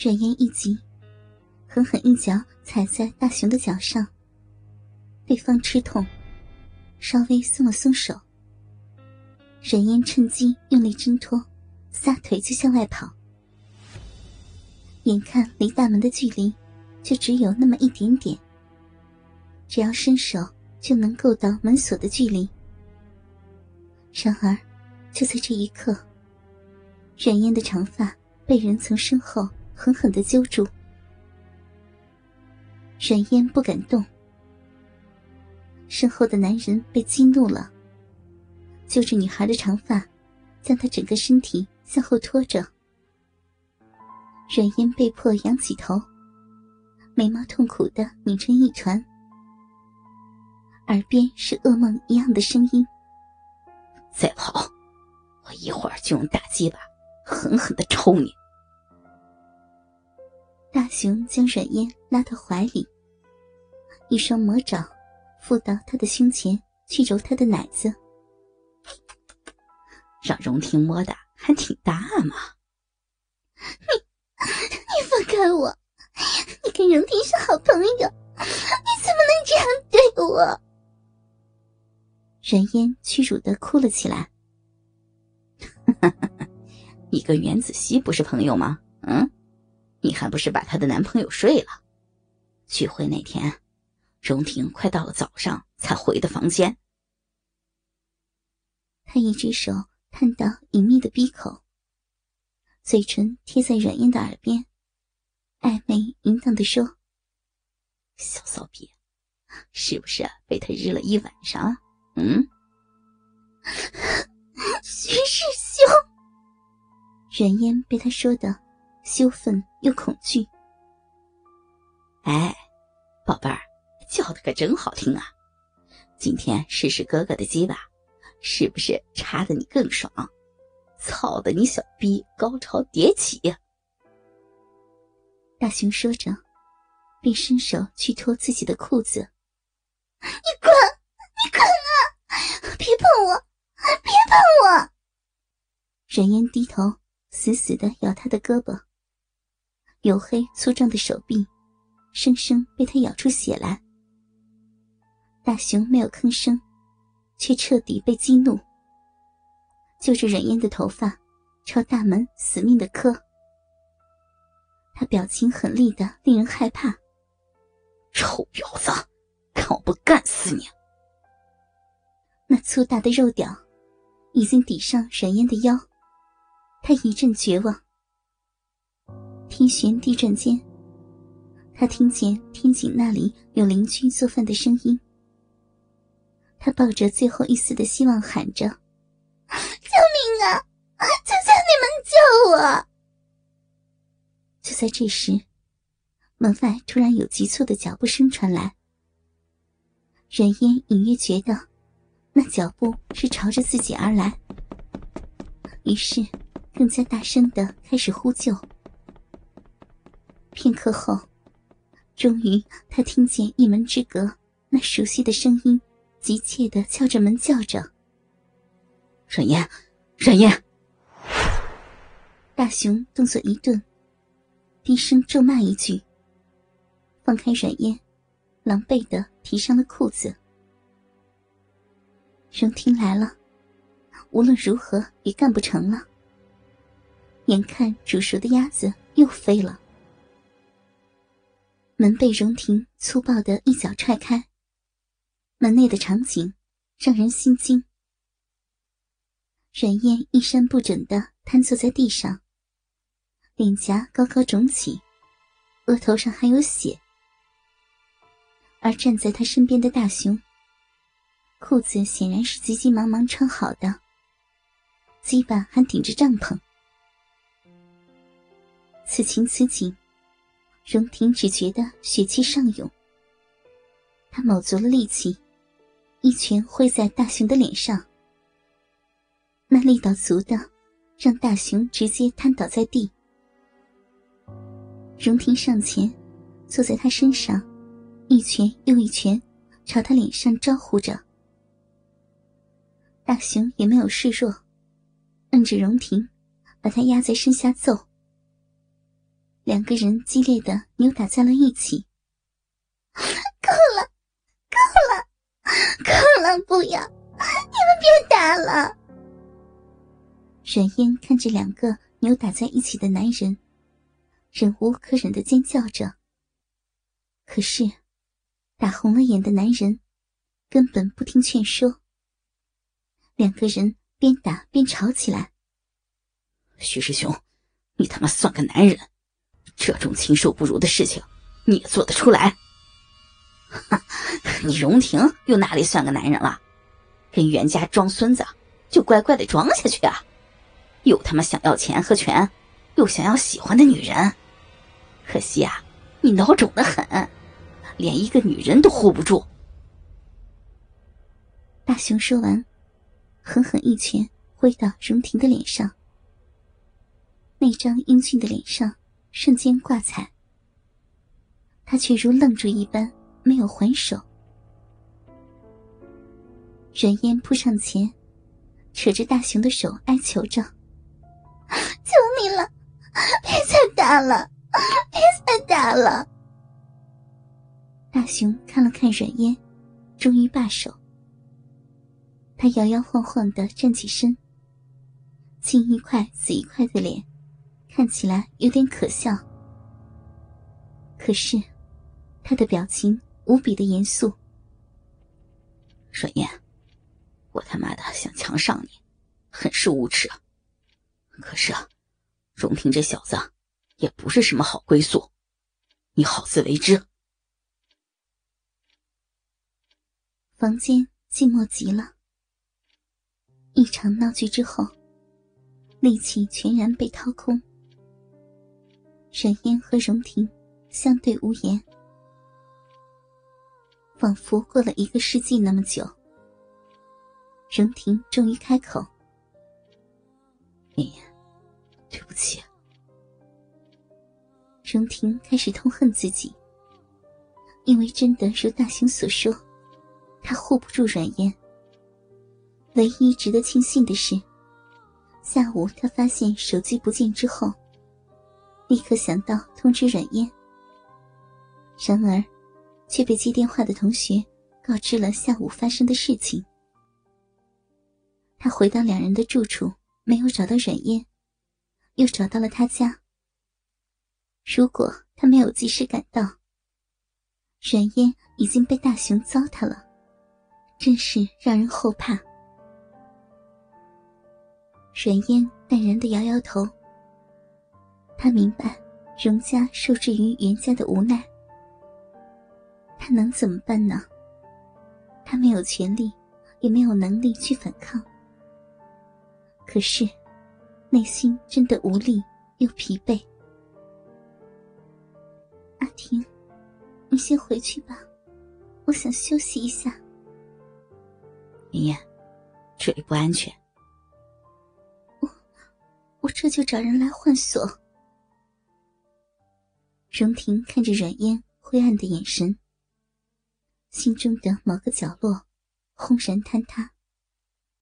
软烟一急，狠狠一脚踩在大熊的脚上。对方吃痛，稍微松了松手。软烟趁机用力挣脱，撒腿就向外跑。眼看离大门的距离就只有那么一点点，只要伸手就能够到门锁的距离。然而，就在这一刻，软烟的长发被人从身后狠狠的揪住，软烟不敢动。身后的男人被激怒了，揪着女孩的长发，将她整个身体向后拖着。软烟被迫仰起头，眉毛痛苦的拧成一团，耳边是噩梦一样的声音：“再跑，我一会儿就用大鸡巴狠狠的抽你！”大熊将软烟拉到怀里，一双魔爪附到他的胸前去揉他的奶子，让荣婷摸的还挺大嘛。你。你放开我！你跟荣婷是好朋友，你怎么能这样对我？冉嫣屈辱的哭了起来。你跟袁子熙不是朋友吗？嗯，你还不是把她的男朋友睡了？聚会那天，荣婷快到了早上才回的房间。他一只手探到隐秘的鼻口。嘴唇贴在软烟的耳边，暧昧淫荡的说：“小骚逼，是不是被他日了一晚上？嗯？” 徐师兄，软烟被他说的羞愤又恐惧。哎，宝贝儿，叫的可真好听啊！今天试试哥哥的鸡巴，是不是插的你更爽？操的，你小逼高潮迭起！大熊说着，便伸手去脱自己的裤子。你滚！你滚啊！别碰我！别碰我！冉嫣低头，死死的咬他的胳膊，黝黑粗壮的手臂，生生被他咬出血来。大熊没有吭声，却彻底被激怒。揪着冉嫣的头发，朝大门死命的磕。他表情狠厉的令人害怕。臭婊子，看我不干死你！那粗大的肉屌已经抵上冉嫣的腰，他一阵绝望。天旋地转间，他听见天井那里有邻居做饭的声音。他抱着最后一丝的希望喊着。救命啊！求求你们救我！就在这时，门外突然有急促的脚步声传来。冉嫣隐约觉得，那脚步是朝着自己而来，于是更加大声的开始呼救。片刻后，终于他听见一门之隔那熟悉的声音，急切的敲着门叫着。冉嫣，冉嫣！大熊动作一顿，低声咒骂一句，放开冉嫣，狼狈的提上了裤子。荣听来了，无论如何也干不成了。眼看煮熟的鸭子又飞了，门被荣婷粗暴的一脚踹开，门内的场景让人心惊。冉燕衣衫不整的瘫坐在地上，脸颊高高肿起，额头上还有血。而站在他身边的大熊，裤子显然是急急忙忙穿好的，鸡巴还顶着帐篷。此情此景，荣婷只觉得血气上涌。他卯足了力气，一拳挥在大熊的脸上。那力道足的，让大熊直接瘫倒在地。荣婷上前，坐在他身上，一拳又一拳，朝他脸上招呼着。大熊也没有示弱，摁着荣婷，把他压在身下揍。两个人激烈的扭打在了一起。够了，够了，够了！不要，你们别打了！阮嫣看着两个扭打在一起的男人，忍无可忍的尖叫着。可是，打红了眼的男人根本不听劝说，两个人边打边吵起来。徐师兄，你他妈算个男人？这种禽兽不如的事情，你也做得出来？你荣婷又哪里算个男人了？跟袁家装孙子，就乖乖的装下去啊！又他妈想要钱和权，又想要喜欢的女人，可惜啊，你孬种的很，连一个女人都护不住。大雄说完，狠狠一拳挥到荣婷的脸上，那张英俊的脸上瞬间挂彩，他却如愣住一般。没有还手，软烟扑上前，扯着大雄的手哀求着：“求你了，别再打了，别再打了！”大雄看了看软烟，终于罢手。他摇摇晃晃的站起身，青一块紫一块的脸，看起来有点可笑。可是，他的表情。无比的严肃，阮燕，我他妈的想强上你，很是无耻。可是啊，荣平这小子也不是什么好归宿，你好自为之。房间寂寞极了，一场闹剧之后，力气全然被掏空。阮嫣和荣婷相对无言。仿佛过了一个世纪那么久，荣婷终于开口：“妍妍，对不起。”荣婷开始痛恨自己，因为真的如大雄所说，他护不住阮嫣。唯一值得庆幸的是，下午他发现手机不见之后，立刻想到通知阮嫣。然而。却被接电话的同学告知了下午发生的事情。他回到两人的住处，没有找到阮嫣，又找到了他家。如果他没有及时赶到，阮嫣已经被大雄糟蹋了，真是让人后怕。阮嫣淡然的摇摇头，他明白荣家受制于袁家的无奈。他能怎么办呢？他没有权利，也没有能力去反抗。可是，内心真的无力又疲惫。阿婷，你先回去吧，我想休息一下。妍妍，这里不安全。我，我这就找人来换锁。荣婷看着软烟灰暗的眼神。心中的某个角落，轰然坍塌。